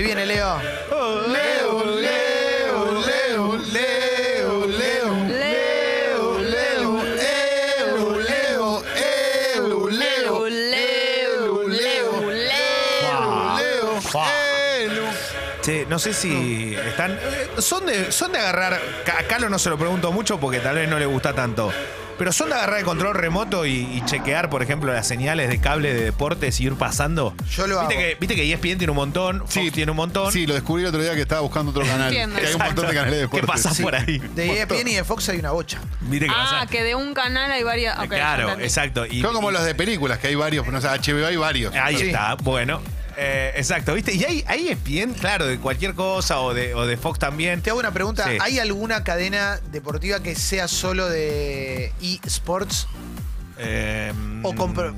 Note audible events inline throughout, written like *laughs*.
Ahí viene Leo. Leo, Leo, Leo, Leo, Leo, Leo. Leo, Leo, Leo, Leo, Leo, Leo, Leo, Leo, Leo. Leo, Leo. Che, no sé si están. eh, Son de, son de agarrar. A Calo no se lo pregunto mucho porque tal vez no le gusta tanto. Pero son de agarrar el control remoto y, y chequear, por ejemplo, las señales de cable de deportes y ir pasando. Yo lo ¿Viste hago. Que, Viste que ESPN tiene un montón, Fox Sí, tiene un montón. Sí, lo descubrí el otro día que estaba buscando otro canal. Entiendo. Que hay un montón de canales de ¿Qué pasa Sí. por ahí? De ESPN y de Fox hay una bocha. Viste que Ah, pasa- que de un canal hay varias. ok, claro, entendí. exacto. Y, Son como y- los de películas, que hay varios, no sé, HBO hay varios. Ahí Sí. está, bueno. Eh, exacto, ¿viste? Y ahí, ahí es bien, claro, de cualquier cosa o de, o de Fox también. Te hago una pregunta. Sí. ¿Hay alguna cadena deportiva que sea solo de eSports? Eh, O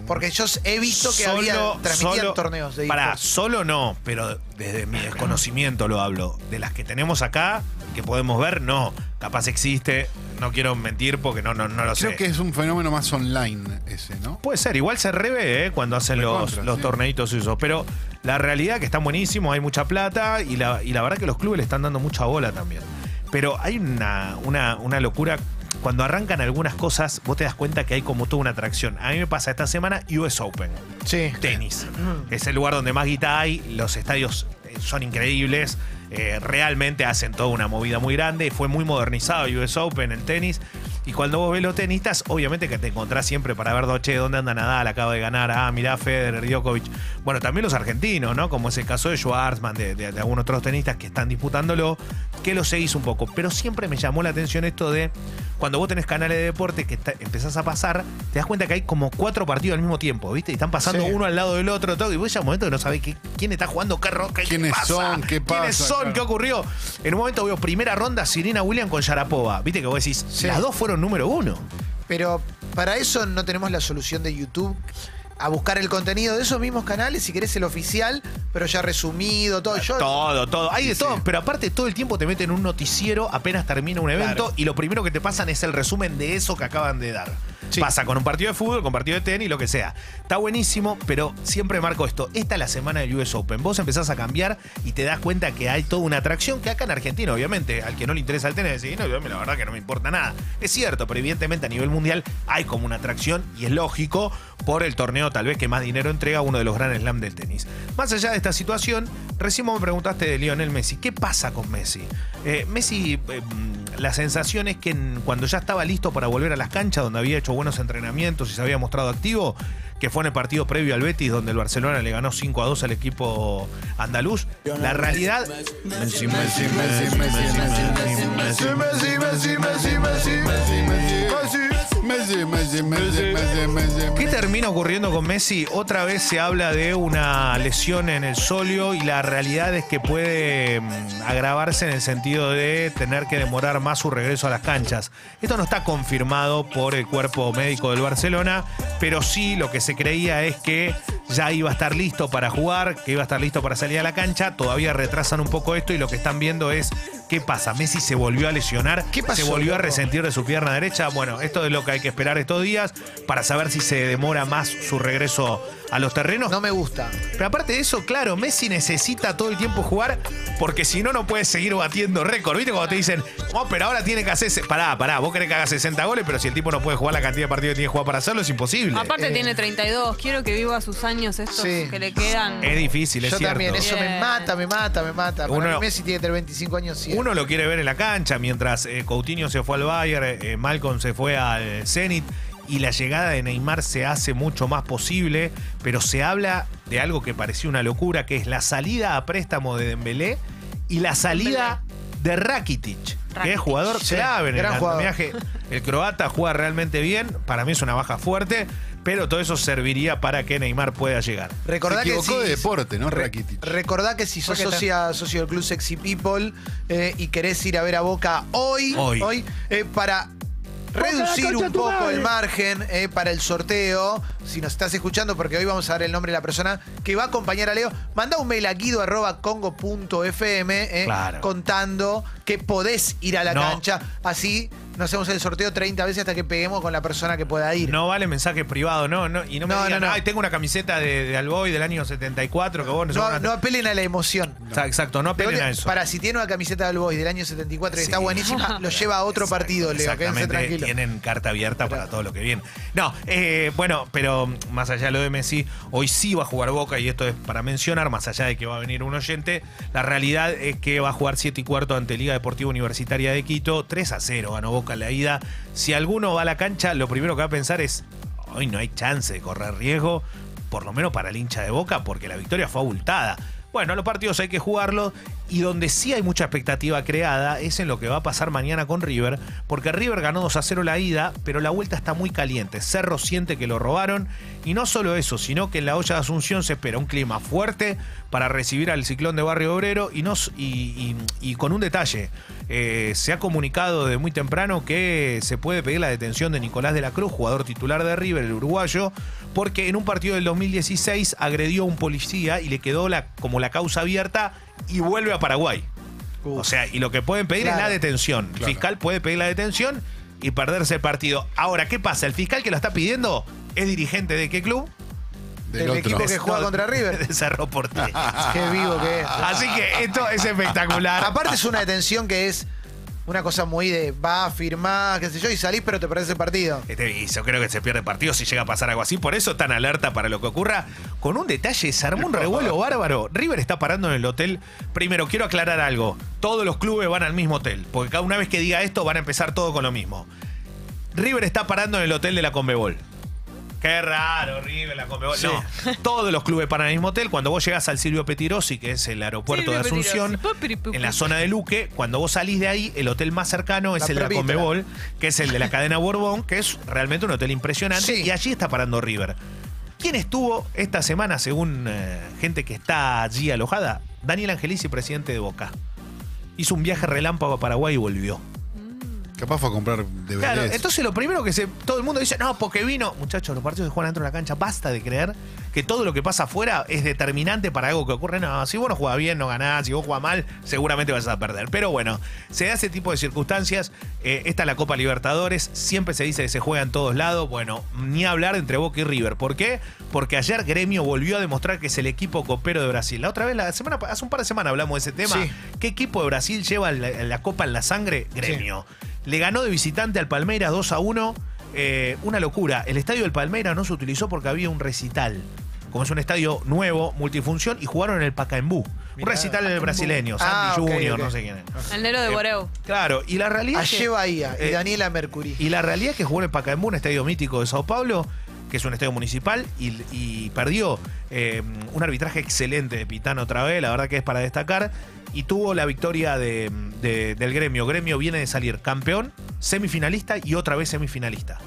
porque yo he visto que había transmitían solo- torneos de Pará, eSports. solo no, pero desde mi desconocimiento lo hablo. De las que tenemos acá, que podemos ver, no. Capaz existe, no quiero mentir porque no, no, no lo Creo sé. que es un fenómeno más online ese, ¿no? Puede ser, igual se revé ¿eh? cuando hacen los, Recontra, los sí. torneitos y eso. Pero la realidad que están buenísimos, hay mucha plata y la, y la verdad que los clubes le están dando mucha bola también. Pero hay una, una, una locura. Cuando arrancan algunas cosas, vos te das cuenta que hay como toda una atracción. A mí me pasa esta semana US Open. Sí. Tenis. Es el lugar donde más guita hay. Los estadios eh, son increíbles. eh, realmente hacen toda una movida muy grande. Fue muy modernizado US Open, el tenis. Y cuando vos ves los tenistas, obviamente que te encontrás siempre para ver, che, ¿dónde anda Nadal? Acaba de ganar. Ah, mirá, Federer, Djokovic. Bueno, también los argentinos, ¿no? Como es el caso de Schwartzman, de, de- de algunos otros tenistas que están disputándolo, que lo seguís un poco. Pero siempre me llamó la atención esto de cuando vos tenés canales de deporte que está- empezás a pasar, te das cuenta que hay como cuatro partidos al mismo tiempo, ¿viste? Y están pasando Sí. uno al lado del otro, todo. Y vos ya un momento que no sabés qué- quién está jugando, qué roca, ¿Quiénes pasa, son? ¿Qué ¿Quiénes pasa? son? Claro. ¿Qué ocurrió? En un momento veo primera ronda Sirena William con Sharapova. ¿Viste que vos decís? Sí. Las dos fueron número uno. Pero para eso no tenemos la solución de YouTube. A buscar el contenido de esos mismos canales, si querés el oficial, pero ya resumido, todo. Yo, Todo, todo. Hay de todo. Pero aparte, todo el tiempo te meten un noticiero apenas termina un evento Claro. y lo primero que te pasan es el resumen de eso que acaban de dar. Pasa con un partido de fútbol, con partido de tenis, lo que sea. Está buenísimo, pero siempre marco esto. Esta es la semana del US Open. Vos empezás a cambiar y te das cuenta que hay toda una atracción que acá en Argentina, obviamente, al que no le interesa el tenis, decís, no, yo, la verdad que no me importa nada. Es cierto, pero evidentemente a nivel mundial hay como una atracción y es lógico por el torneo tal vez que más dinero entrega uno de los Grand Slam del tenis. Más allá de esta situación, recién me preguntaste de Lionel Messi. ¿Qué pasa con Messi? Eh, Messi, eh, la sensación es que cuando ya estaba listo para volver a las canchas, donde había hecho buenos entrenamientos y se había mostrado activo, que fue en el partido previo al Betis, donde el Barcelona le ganó 5 a 2 al equipo andaluz, la realidad... ¿Qué termina ocurriendo con Messi? Otra vez se habla de una lesión en el solio y la realidad es que puede mm, agravarse en el sentido de tener que demorar más su regreso a las canchas. Esto no está confirmado por el cuerpo médico del Barcelona, pero sí lo que se creía es que ya iba a estar listo para jugar, que iba a estar listo para salir a la cancha. Todavía retrasan un poco esto y lo que están viendo es qué pasa. Messi se volvió a lesionar, ¿Qué pasó, se volvió a resentir de su pierna derecha. Bueno, esto es lo que hay que esperar estos días para saber si se demora más su regreso a los terrenos. no me gusta. Pero aparte de eso, claro, Messi necesita todo el tiempo jugar porque si no, no puede seguir batiendo récord. ¿Viste cuando te dicen, oh, pero ahora tiene que hacer. Pará, pará, vos querés que haga 60 goles, pero si el tipo no puede jugar la cantidad de partidos que tiene que jugar para hacerlo, es imposible. Aparte Eh. tiene 32. Quiero que viva sus años estos Sí. que le quedan. Es difícil, es Yo cierto. también, eso me mata, me mata, me mata. Para Uno- mí Messi tiene que tener 25 años siempre. Uno lo quiere ver en la cancha, mientras eh, Coutinho se fue al Bayern, eh, Malcolm se fue al Zenit y la llegada de Neymar se hace mucho más posible, pero se habla de algo que parecía una locura, que es la salida a préstamo de Dembélé y la salida de Rakitic, que es jugador Sí, clave en el andamiaje. El croata juega realmente bien, para mí es una baja fuerte, pero todo eso serviría para que Neymar pueda llegar. Recordá Se equivocó que de si, deporte, ¿no, Re- Rakitic? Recordá que si sos ¿Por qué socia, socio del Club Sexy People eh, y querés ir a ver a Boca hoy, Hoy. eh, para reducir un poco el margen eh, para el sorteo, si nos estás escuchando, porque hoy vamos a dar el nombre de la persona que va a acompañar a Leo, manda un mail a guido.congo.fm eh, Claro. contando que podés ir a la No. cancha, así no hacemos el sorteo 30 veces hasta que peguemos con la persona que pueda ir. No vale mensaje privado, no, no. Y no me No, digan, no, no. ay, tengo una camiseta de, de Alboy del año 74 que vos no, No, sos no una- apelen a la emoción. Sa- Exacto, no apelen a eso. Para si tiene una camiseta del Boys del año 74 y Sí. está buenísima, lo lleva a *laughs* otro partido, Leo. Quédense Exactamente, tranquilo. tienen carta abierta para todo lo que viene. No, eh, bueno, pero más allá de lo de Messi, hoy sí va a jugar Boca y esto es para mencionar, más allá de que va a venir un oyente, la realidad es que va a jugar 7 y cuarto ante Liga Deportiva Universitaria de Quito, 3 a 0 ganó Boca la ida. Si alguno va a la cancha, lo primero que va a pensar es, hoy no hay chance de correr riesgo, por lo menos para el hincha de Boca, porque la victoria fue abultada. Bueno, los partidos hay que jugarlos y donde sí hay mucha expectativa creada es en lo que va a pasar mañana con River, porque River ganó 2 a 0 la ida, pero la vuelta está muy caliente. Cerro siente que lo robaron y no solo eso, sino que en la olla de Asunción se espera un clima fuerte para recibir al ciclón de Barrio Obrero y, y, y- con un detalle. eh, se ha comunicado de muy temprano que se puede pedir la detención de Nicolás de la Cruz, jugador titular de River, el uruguayo, porque en un partido del 2016 agredió a un policía y le quedó la, como la causa abierta y vuelve a Paraguay. Uf. O sea, y lo que pueden pedir es la detención. El Claro. fiscal puede pedir la detención y perderse el partido. Ahora, ¿qué pasa? El fiscal que lo está pidiendo es dirigente de qué club? Del equipo que juega contra River. *laughs* De Cerro Porteño. Qué vivo que es. Así que esto es espectacular. Aparte es una detención que es una cosa muy de va, firmás, qué sé yo, y salís, pero te perdés el partido. Este, y yo creo que se pierde partido si llega a pasar algo así. Por eso tan alerta para lo que ocurra. Con un detalle, se armó un revuelo bárbaro. River está parando en el hotel. Primero, quiero aclarar algo. Todos los clubes van al mismo hotel. Porque cada una vez que diga esto, van a empezar todo con lo mismo. River está parando en el hotel de la Conmebol. Qué raro, River, la Conmebol. Sí. No, todos los clubes paran al mismo hotel. Cuando vos llegás al Silvio Petirosi, que es el aeropuerto Silvio de Asunción, Petirosi. En la zona de Luque, cuando vos salís de ahí, el hotel más cercano es La el de la. Conmebol, que es el de la cadena Borbón, que es realmente un hotel impresionante. Sí. Y allí está parando River. ¿Quién estuvo esta semana, según eh, gente que está allí alojada? Daniel Angelici, presidente de Boca. Hizo un viaje relámpago a Paraguay y volvió. Capaz fue a comprar DVDs. Claro, entonces lo primero que se, todo el mundo dice, no, porque vino, muchachos, los partidos se juegan dentro de la cancha, basta de creer que todo lo que pasa afuera es determinante para algo que ocurre. No, si vos no jugás bien, no ganás, si vos jugás mal, seguramente vas a perder. Pero bueno, se da ese tipo de circunstancias. Eh, esta es la Copa Libertadores, siempre se dice que se juega en todos lados. Bueno, ni hablar entre Boca y River. ¿Por qué? Porque ayer Gremio volvió a demostrar que es el equipo copero de Brasil. La otra vez, la semana, hace un par de semanas hablamos de ese tema. Sí. ¿Qué equipo de Brasil lleva la, la Copa en la sangre? Gremio. Le ganó de visitante al Palmeiras 2 a 1. Eh, una locura. El estadio del Palmeiras no se utilizó porque había un recital. Como es un estadio nuevo, multifunción, y jugaron en el Pacaembu. Un recital en el brasileño, Sandy Ah, Junior, no sé quién es. El Nero de Eh, Boreu. Claro, y la realidad. Ayer Bahía y eh, Daniela Mercury. y la realidad es que jugó en el Pacaembu, un estadio mítico de Sao Paulo, que es un estadio municipal, y, perdió eh, un arbitraje excelente de Pitano otra vez, la verdad que es para destacar, y tuvo la victoria de- del gremio. Gremio viene de salir campeón, semifinalista y otra vez semifinalista.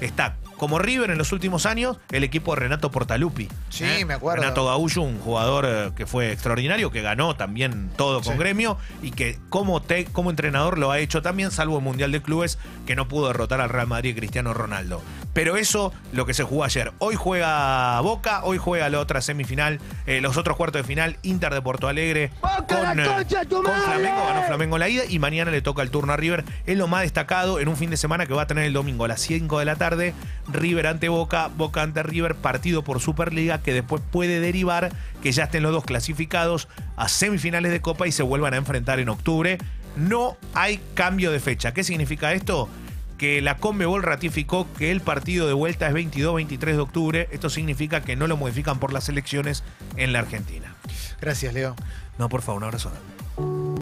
Está como River en los últimos años, el equipo de Renato Portaluppi. Sí, ¿eh? me acuerdo. Renato Gaullo, un jugador eh, que fue extraordinario, que ganó también todo con Sí. gremio y que como, te- como entrenador lo ha hecho también, salvo el Mundial de Clubes, que no pudo derrotar al Real Madrid y Cristiano Ronaldo. Pero eso, lo que se jugó ayer. Hoy juega Boca, hoy juega la otra semifinal, eh, los otros cuartos de final, Inter de Porto Alegre con, eh, con Flamengo, ganó Flamengo en la ida y mañana le toca el turno a River. Es lo más destacado en un fin de semana que va a tener el domingo a las 5 de la tarde. River ante Boca, Boca ante River, partido por Superliga que después puede derivar que ya estén los dos clasificados a semifinales de Copa y se vuelvan a enfrentar en octubre. No hay cambio de fecha. ¿Qué significa esto? Que la Conmebol ratificó que el partido de vuelta es 22-23 de octubre. Esto significa que no lo modifican por las elecciones en la Argentina. Gracias, Leo. No, por favor, un abrazo.